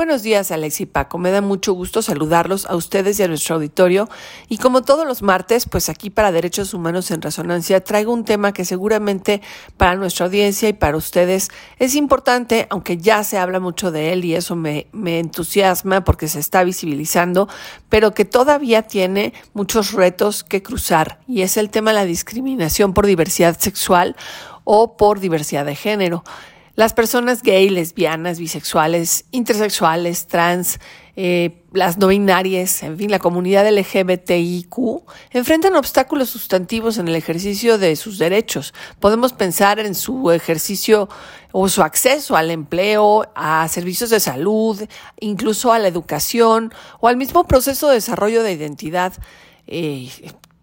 Buenos días, Alex y Paco. Me da mucho gusto saludarlos a ustedes y a nuestro auditorio. Y como todos los martes, pues aquí para Derechos Humanos en Resonancia traigo un tema que seguramente para nuestra audiencia y para ustedes es importante, aunque ya se habla mucho de él y eso me, me entusiasma porque se está visibilizando, pero que todavía tiene muchos retos que cruzar. Y es el tema de la discriminación por diversidad sexual o por diversidad de género. Las personas gay, lesbianas, bisexuales, intersexuales, trans, eh, las no binarias, en fin, la comunidad LGBTIQ, enfrentan obstáculos sustantivos en el ejercicio de sus derechos. Podemos pensar en su ejercicio o su acceso al empleo, a servicios de salud, incluso a la educación o al mismo proceso de desarrollo de identidad. Eh,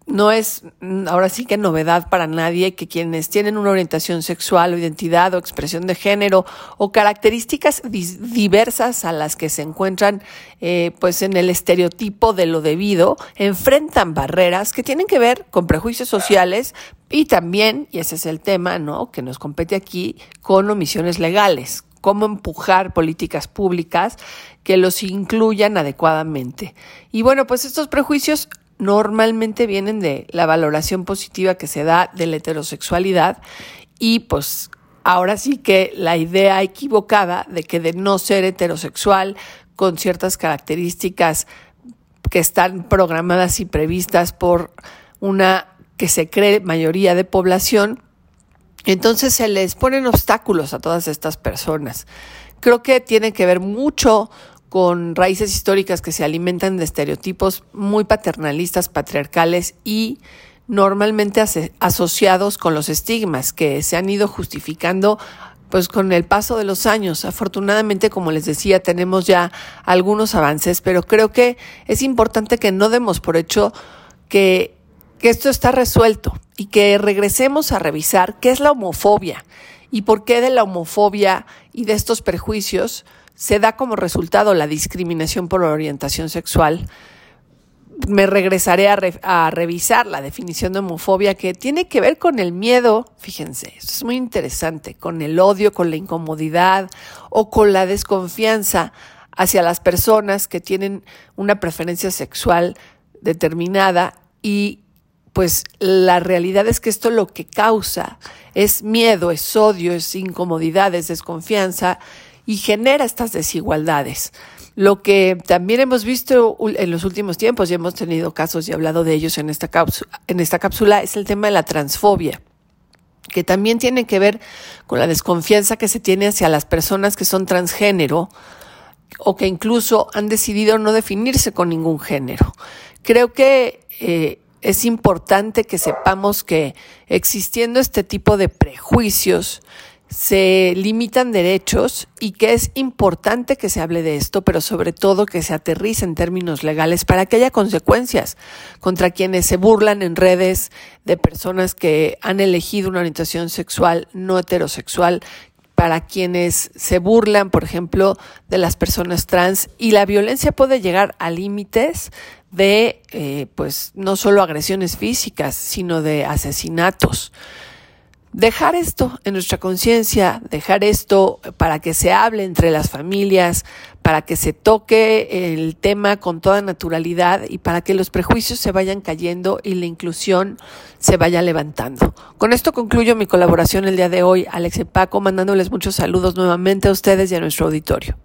no es ahora sí que novedad para nadie que quienes tienen una orientación sexual o identidad o expresión de género o características diversas a las que se encuentran eh, pues en el estereotipo de lo debido enfrentan barreras que tienen que ver con prejuicios sociales y también y ese es el tema no que nos compete aquí con omisiones legales cómo empujar políticas públicas que los incluyan adecuadamente. Y bueno, pues estos prejuicios normalmente vienen de la valoración positiva que se da de la heterosexualidad y pues ahora sí que la idea equivocada de que de no ser heterosexual con ciertas características que están programadas y previstas por una que se cree mayoría de población, entonces se les ponen obstáculos a todas estas personas. Creo que tiene que ver mucho con raíces históricas que se alimentan de estereotipos muy paternalistas, patriarcales y normalmente asociados con los estigmas que se han ido justificando pues con el paso de los años. Afortunadamente, como les decía, tenemos ya algunos avances, pero creo que es importante que no demos por hecho que, que esto está resuelto y que regresemos a revisar qué es la homofobia y por qué de la homofobia y de estos prejuicios se da como resultado la discriminación por orientación sexual, me regresaré a, revisar la definición de homofobia que tiene que ver con el miedo, fíjense, es muy interesante, con el odio, con la incomodidad o con la desconfianza hacia las personas que tienen una preferencia sexual determinada y pues la realidad es que esto lo que causa es miedo, es odio, es incomodidad, es desconfianza y genera estas desigualdades. Lo que también hemos visto en los últimos tiempos, y hemos tenido casos y hablado de ellos en esta, cápsula, en esta cápsula, es el tema de la transfobia que también tiene que ver con la desconfianza que se tiene hacia las personas que son transgénero o que incluso han decidido no definirse con ningún género. Creo que eh, es importante que sepamos que existiendo este tipo de prejuicios, se limitan derechos y que es importante que se hable de esto, pero sobre todo que se aterrice en términos legales para que haya consecuencias contra quienes se burlan en redes de personas que han elegido una orientación sexual no heterosexual, para quienes se burlan, por ejemplo, de las personas trans y la violencia puede llegar a límites de, eh, pues, no solo agresiones físicas, sino de asesinatos dejar esto en nuestra conciencia, dejar esto para que se hable entre las familias, para que se toque el tema con toda naturalidad y para que los prejuicios se vayan cayendo y la inclusión se vaya levantando. Con esto concluyo mi colaboración el día de hoy, Alex y Paco, mandándoles muchos saludos nuevamente a ustedes y a nuestro auditorio.